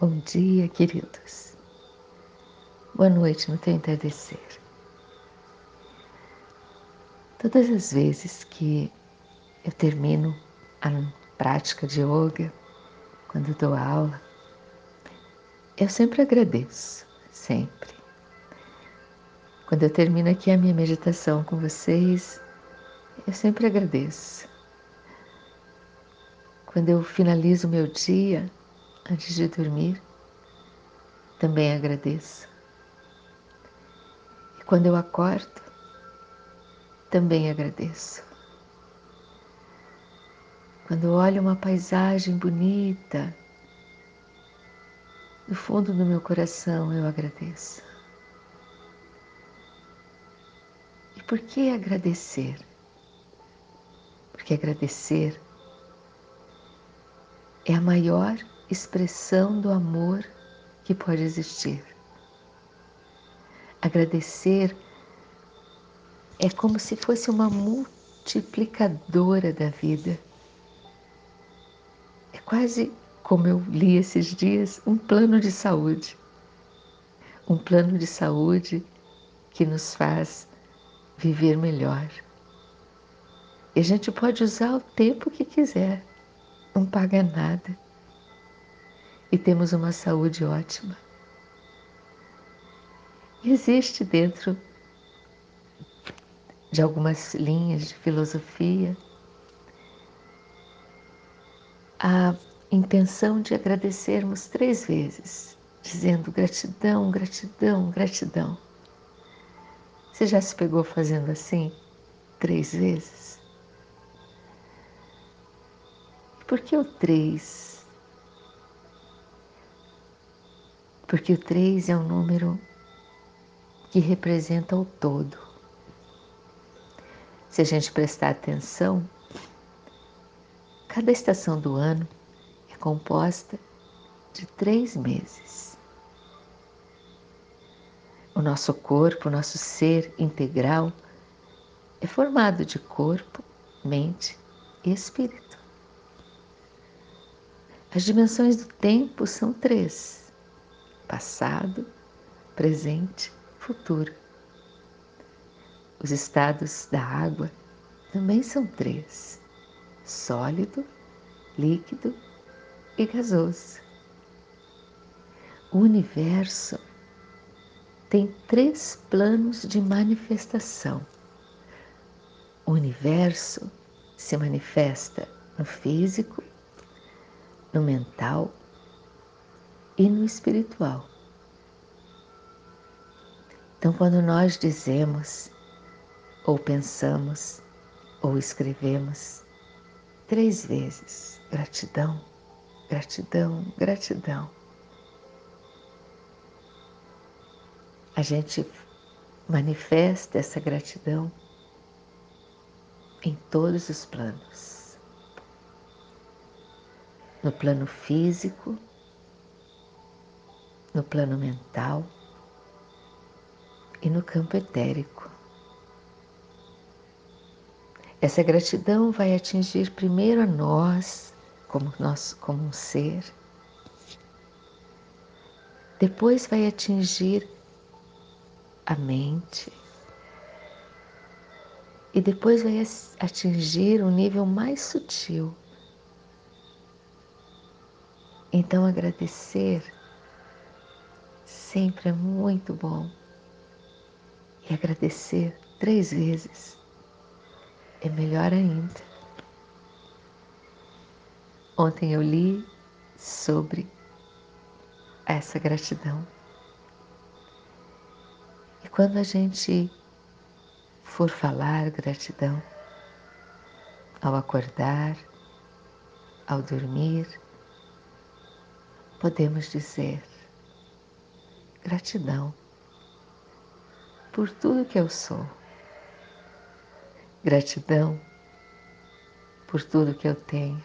Bom dia, queridos. Boa noite no teu entardecer. Todas as vezes que eu termino a prática de yoga, quando dou aula, eu sempre agradeço, sempre. Quando eu termino aqui a minha meditação com vocês, eu sempre agradeço. Quando eu finalizo o meu dia, antes de dormir, também agradeço. E quando eu acordo, também agradeço. Quando olho uma paisagem bonita, no fundo do meu coração eu agradeço. E por que agradecer? Porque agradecer é a maior expressão do amor que pode existir. Agradecer é como se fosse uma multiplicadora da vida. É quase como eu li esses dias, um plano de saúde. Um plano de saúde que nos faz viver melhor. E a gente pode usar o tempo que quiser, não paga nada e temos uma saúde ótima. Existe dentro de algumas linhas de filosofia a intenção de agradecermos três vezes, dizendo gratidão, gratidão, gratidão. Você já se pegou fazendo assim três vezes? Por que o três? Porque o 3 é um número que representa o todo. Se a gente prestar atenção, cada estação do ano é composta de três meses. O nosso corpo, o nosso ser integral, é formado de corpo, mente e espírito. As dimensões do tempo são três passado, presente, futuro. Os estados da água também são três: sólido, líquido e gasoso. O universo tem três planos de manifestação. O universo se manifesta no físico, no mental e no espiritual. Então, quando nós dizemos, ou pensamos, ou escrevemos três vezes gratidão, gratidão, gratidão, a gente manifesta essa gratidão em todos os planos. No plano físico, no plano mental e no campo etérico. Essa gratidão vai atingir primeiro a nós, como nós, como um ser, depois vai atingir a mente e depois vai atingir um nível mais sutil. Então agradecer sempre é muito bom. E agradecer três vezes é melhor ainda. Ontem eu li sobre essa gratidão. E quando a gente for falar gratidão, ao acordar, ao dormir, podemos dizer: Gratidão por tudo que eu sou. Gratidão por tudo que eu tenho.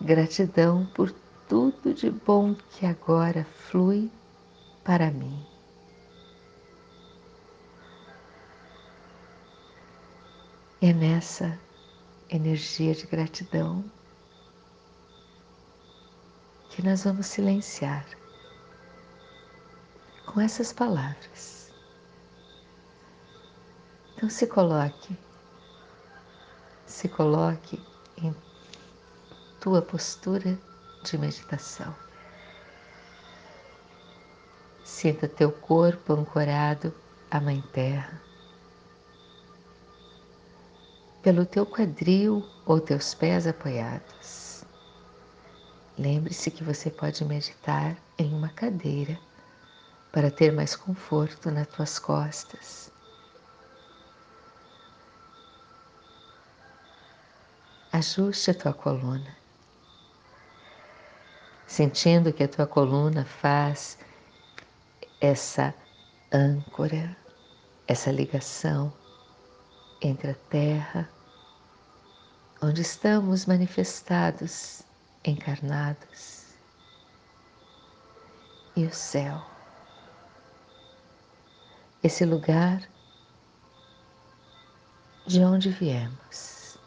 Gratidão por tudo de bom que agora flui para mim. É nessa energia de gratidão que nós vamos silenciar com essas palavras. Então se coloque, se coloque em tua postura de meditação. Sinta teu corpo ancorado à Mãe Terra. Pelo teu quadril ou teus pés apoiados. Lembre-se que você pode meditar em uma cadeira para ter mais conforto nas tuas costas. Ajuste a tua coluna, sentindo que a tua coluna faz essa âncora, essa ligação entre a terra, onde estamos manifestados, encarnados, e o céu. Esse lugar de onde viemos.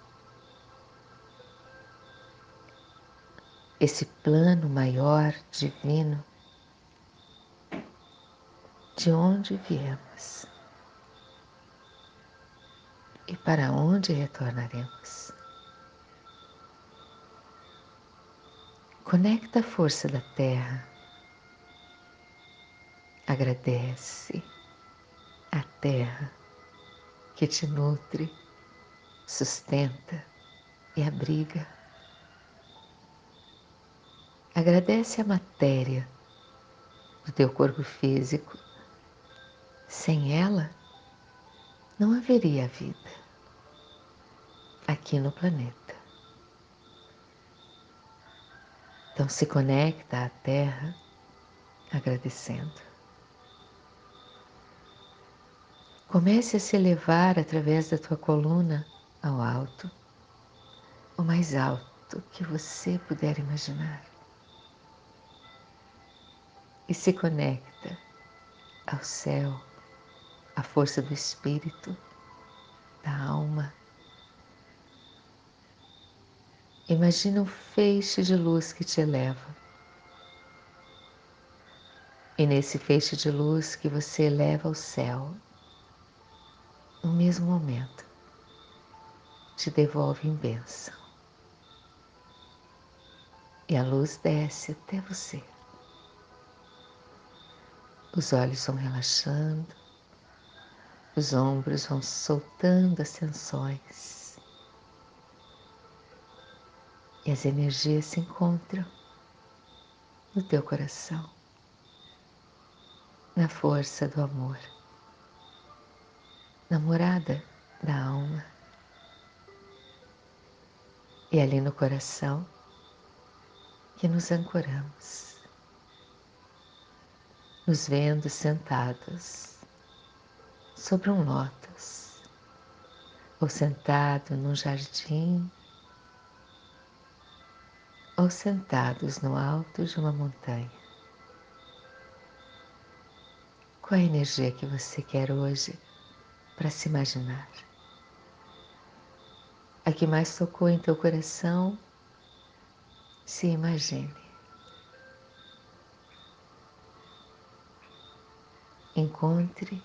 Esse plano maior, divino, de onde viemos e para onde retornaremos. Conecta a força da terra, agradece terra que te nutre, sustenta e abriga. Agradece a matéria do teu corpo físico. Sem ela, não haveria vida aqui no planeta. Então se conecta à Terra agradecendo. Comece a se elevar através da tua coluna ao alto, o mais alto que você puder imaginar. E se conecta ao céu, à força do espírito, da alma Imagina um feixe de luz que te eleva. E nesse feixe de luz que você eleva ao céu, no mesmo momento, te devolve em bênção. E a luz desce até você. Os olhos vão relaxando, os ombros vão soltando as tensões e as energias se encontram no teu coração, na força do amor, na morada da alma. E ali no coração que nos ancoramos, nos vendo sentados sobre um lótus ou sentado num jardim ou sentados no alto de uma montanha. Qual a energia que você quer hoje para se imaginar? A que mais tocou em teu coração, se imagine. Encontre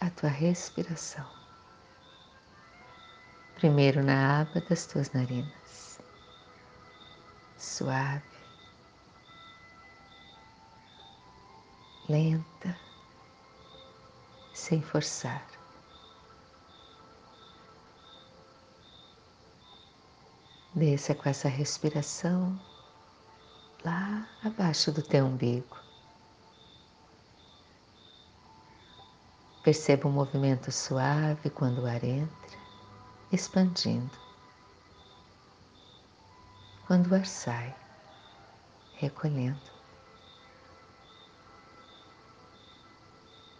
a tua respiração. Primeiro na aba das tuas narinas suave, lenta, sem forçar. Desça com essa respiração lá abaixo do teu umbigo. Perceba um movimento suave quando o ar entra, expandindo quando o ar sai, recolhendo.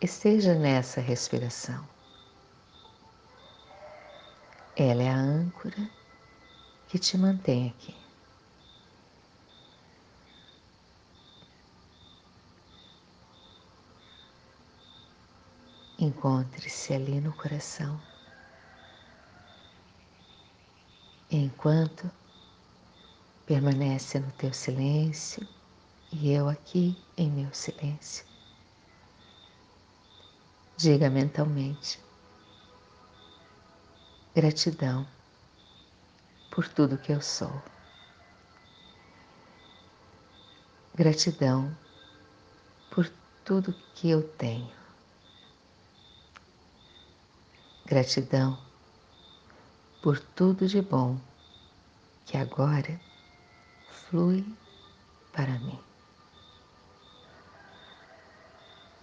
Esteja nessa respiração. Ela é a âncora que te mantém aqui. Encontre-se ali no coração. Enquanto Permanece no teu silêncio e eu aqui em meu silêncio. Diga mentalmente: gratidão por tudo que eu sou. Gratidão por tudo que eu tenho. Gratidão por tudo de bom que agora flui para mim.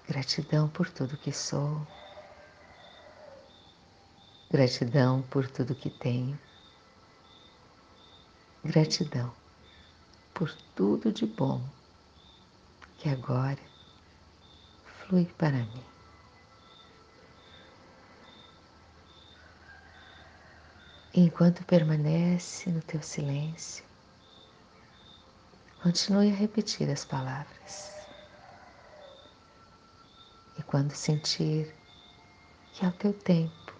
Gratidão por tudo que sou. Gratidão por tudo que tenho. Gratidão por tudo de bom que agora flui para mim. Enquanto permanece no teu silêncio, continue a repetir as palavras. E quando sentir que é o teu tempo,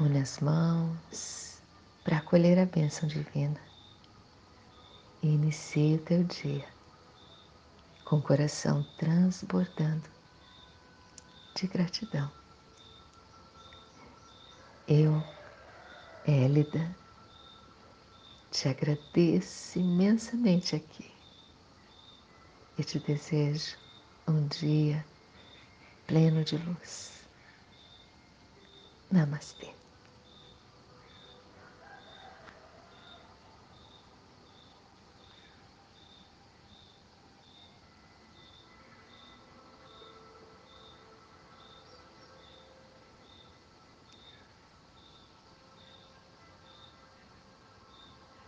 une as mãos para acolher a bênção divina e inicie o teu dia com o coração transbordando de gratidão. Eu, Élida, te agradeço imensamente aqui e te desejo um dia pleno de luz. Namastê.